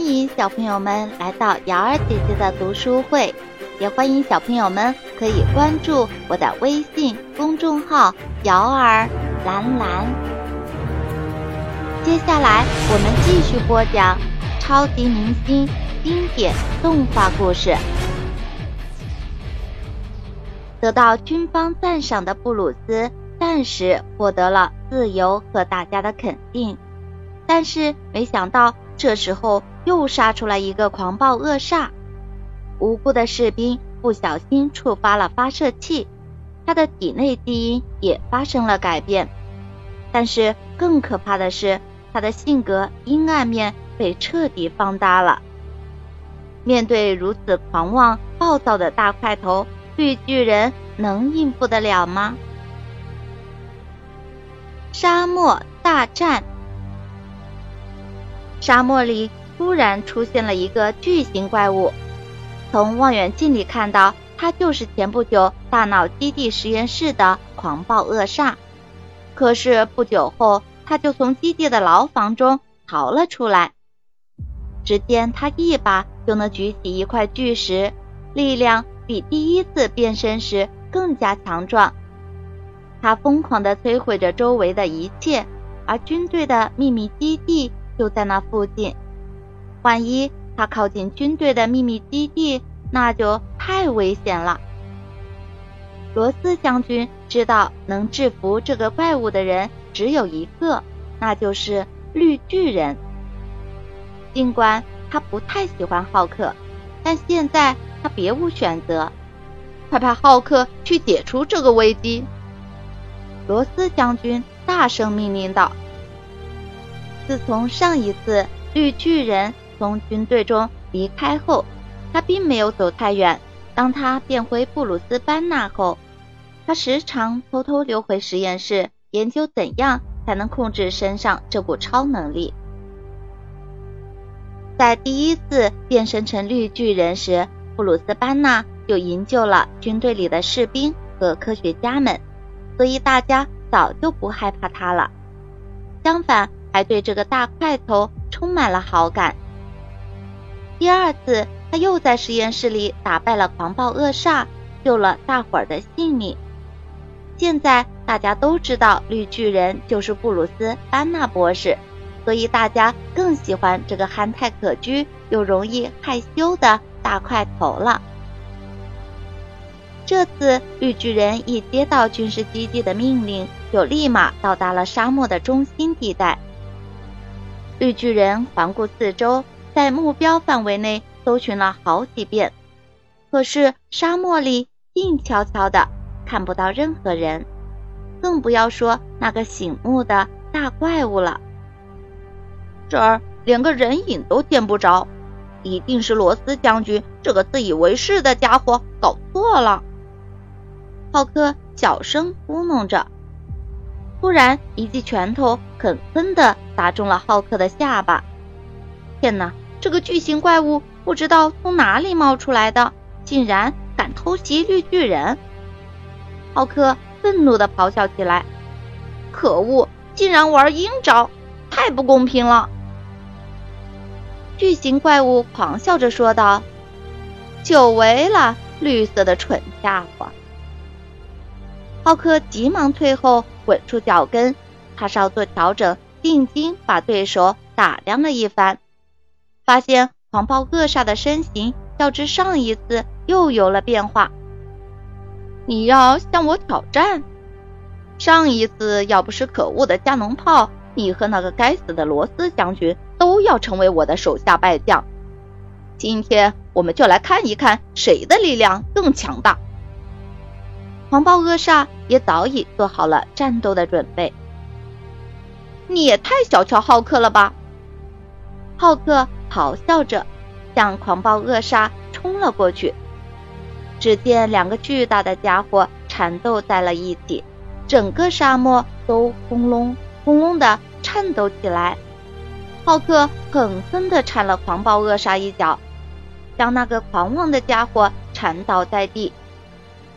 欢迎小朋友们来到瑶儿姐姐的读书会，也欢迎小朋友们可以关注我的微信公众号“瑶儿蓝蓝”。接下来我们继续播讲超级明星经典动画故事。得到军方赞赏的布鲁斯暂时获得了自由和大家的肯定，但是没想到这时候又杀出来一个狂暴恶煞，无辜的士兵不小心触发了发射器，他的体内基因也发生了改变，但是更可怕的是他的性格阴暗面被彻底放大了。面对如此狂妄暴躁的大块头。绿巨人能应付得了吗？沙漠大战。沙漠里突然出现了一个巨型怪物，从望远镜里看到，它就是前不久大脑基地实验室的狂暴恶煞。可是不久后，他就从基地的牢房中逃了出来。只见他一把就能举起一块巨石，力量。比第一次变身时更加强壮，他疯狂地摧毁着周围的一切，而军队的秘密基地就在那附近。万一他靠近军队的秘密基地，那就太危险了。罗斯将军知道能制服这个怪物的人只有一个，那就是绿巨人。尽管他不太喜欢浩克，但现在。他别无选择，快派浩克去解除这个危机。罗斯将军大声命令道：“自从上一次绿巨人从军队中离开后，他并没有走太远。当他变回布鲁斯班纳后，他时常偷偷溜回实验室，研究怎样才能控制身上这股超能力。在第一次变身成绿巨人时。”布鲁斯班纳就营救了军队里的士兵和科学家们，所以大家早就不害怕他了。相反，还对这个大块头充满了好感。第二次，他又在实验室里打败了狂暴恶煞，救了大伙儿的性命。现在大家都知道绿巨人就是布鲁斯班纳博士，所以大家更喜欢这个憨态可掬又容易害羞的。大块头了。这次绿巨人一接到军事基地的命令，就立马到达了沙漠的中心地带。绿巨人环顾四周，在目标范围内搜寻了好几遍，可是沙漠里静悄悄的，看不到任何人，更不要说那个醒目的大怪物了。这儿连个人影都见不着。一定是罗斯将军这个自以为是的家伙搞错了。浩克小声咕哝着，突然一记拳头狠狠地打中了浩克的下巴。天哪！这个巨型怪物不知道从哪里冒出来的，竟然敢偷袭绿巨人！浩克愤怒地咆哮起来：“可恶！竟然玩阴招，太不公平了！”巨型怪物狂笑着说道：“久违了，绿色的蠢家伙！”浩克急忙退后，稳住脚跟，他稍作调整，定睛把对手打量了一番，发现狂暴恶煞的身形较之上一次又有了变化。你要向我挑战？上一次要不是可恶的加农炮，你和那个该死的罗斯将军。都要成为我的手下败将。今天我们就来看一看谁的力量更强大。狂暴恶煞也早已做好了战斗的准备。你也太小瞧浩克了吧！浩克咆哮着向狂暴恶煞冲了过去。只见两个巨大的家伙缠斗在了一起，整个沙漠都轰隆轰隆的颤抖起来。浩克狠狠地铲了狂暴恶煞一脚，将那个狂妄的家伙铲倒在地。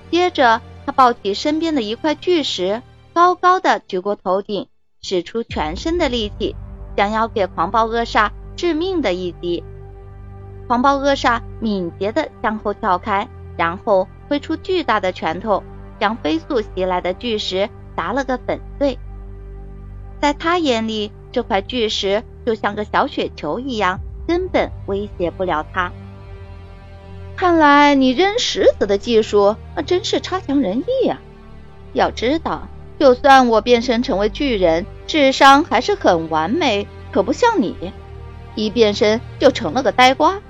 接着，他抱起身边的一块巨石，高高的举过头顶，使出全身的力气，想要给狂暴恶煞致命的一击。狂暴恶煞敏捷地向后跳开，然后挥出巨大的拳头，将飞速袭来的巨石砸了个粉碎。在他眼里，这块巨石就像个小雪球一样，根本威胁不了他。看来你扔石子的技术那，真是差强人意啊！要知道，就算我变身成为巨人，智商还是很完美，可不像你，一变身就成了个呆瓜，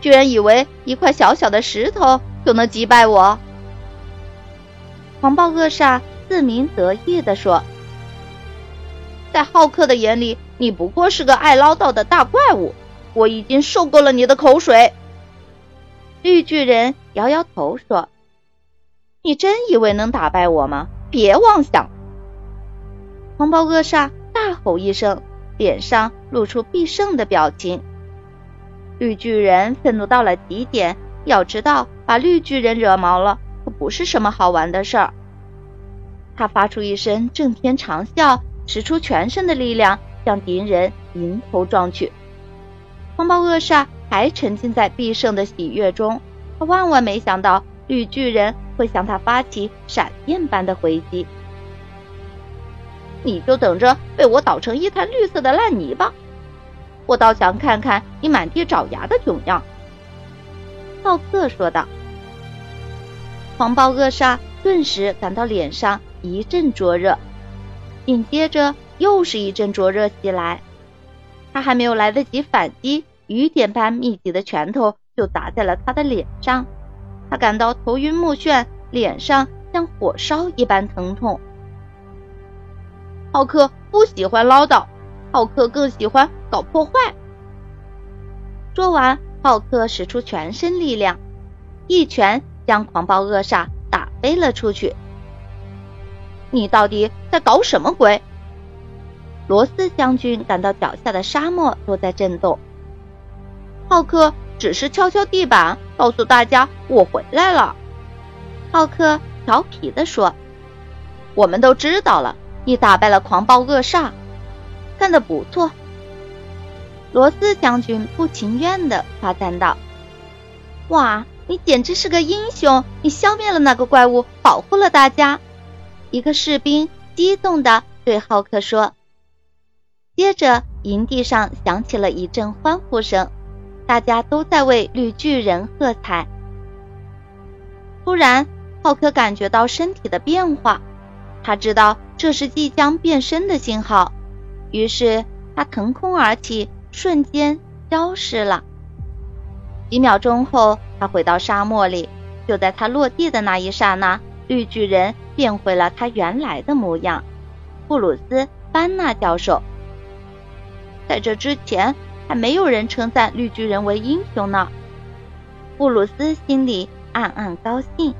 居然以为一块小小的石头就能击败我。狂暴恶煞自鸣得意地说：“在浩克的眼里，你不过是个爱唠叨的大怪物，我已经受够了你的口水。”绿巨人摇摇头说：“你真以为能打败我吗？别妄想！”狂暴恶煞大吼一声，脸上露出必胜的表情。绿巨人愤怒到了极点，要知道把绿巨人惹毛了，可不是什么好玩的事儿。他发出一声震天长啸，使出全身的力量向敌人迎头撞去。风暴恶煞。还沉浸在必胜的喜悦中，他万万没想到绿巨人会向他发起闪电般的回击。你就等着被我捣成一滩绿色的烂泥吧！我倒想看看你满地找牙的囧样。”浩克说道。狂暴恶煞顿时感到脸上一阵灼热，紧接着又是一阵灼热袭来，他还没有来得及反击。雨点般密集的拳头就打在了他的脸上，他感到头晕目眩，脸上像火烧一般疼痛。浩克不喜欢唠叨，浩克更喜欢搞破坏。说完，浩克使出全身力量，一拳将狂暴恶煞打飞了出去。你到底在搞什么鬼？罗斯将军感到脚下的沙漠都在震动。浩克只是敲敲地板，告诉大家我回来了。浩克调皮地说：“我们都知道了，你打败了狂暴恶煞，干得不错。”罗斯将军不情愿地夸赞道：“哇，你简直是个英雄！你消灭了那个怪物，保护了大家。”一个士兵激动地对浩克说。接着，营地上响起了一阵欢呼声。大家都在为绿巨人喝彩。突然，浩克感觉到身体的变化，他知道这是即将变身的信号，于是他腾空而起，瞬间消失了。几秒钟后，他回到沙漠里。就在他落地的那一刹那，绿巨人变回了他原来的模样——布鲁斯·班纳教授。在这之前。还没有人称赞绿巨人为英雄呢。布鲁斯心里暗暗高兴。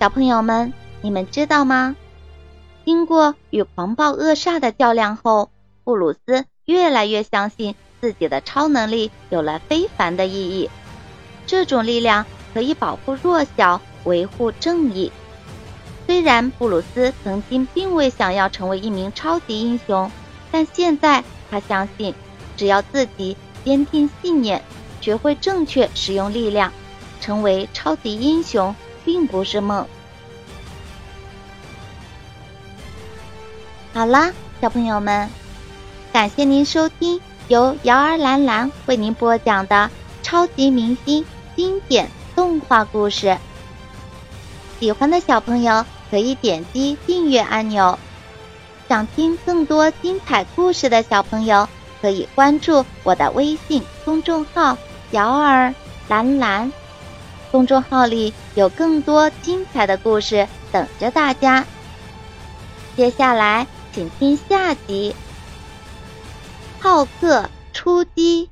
小朋友们，你们知道吗？经过与狂暴恶煞的较量后，布鲁斯越来越相信自己的超能力有了非凡的意义。这种力量可以保护弱小，维护正义。虽然布鲁斯曾经并未想要成为一名超级英雄，但现在他相信，只要自己坚定信念，学会正确使用力量，成为超级英雄并不是梦。好啦，小朋友们，感谢您收听由瑶儿兰兰为您播讲的超级明星经典动画故事。喜欢的小朋友。可以点击订阅按钮。想听更多精彩故事的小朋友，可以关注我的微信公众号“瑶儿蓝蓝”。公众号里有更多精彩的故事等着大家。接下来，请听下集：浩克出击。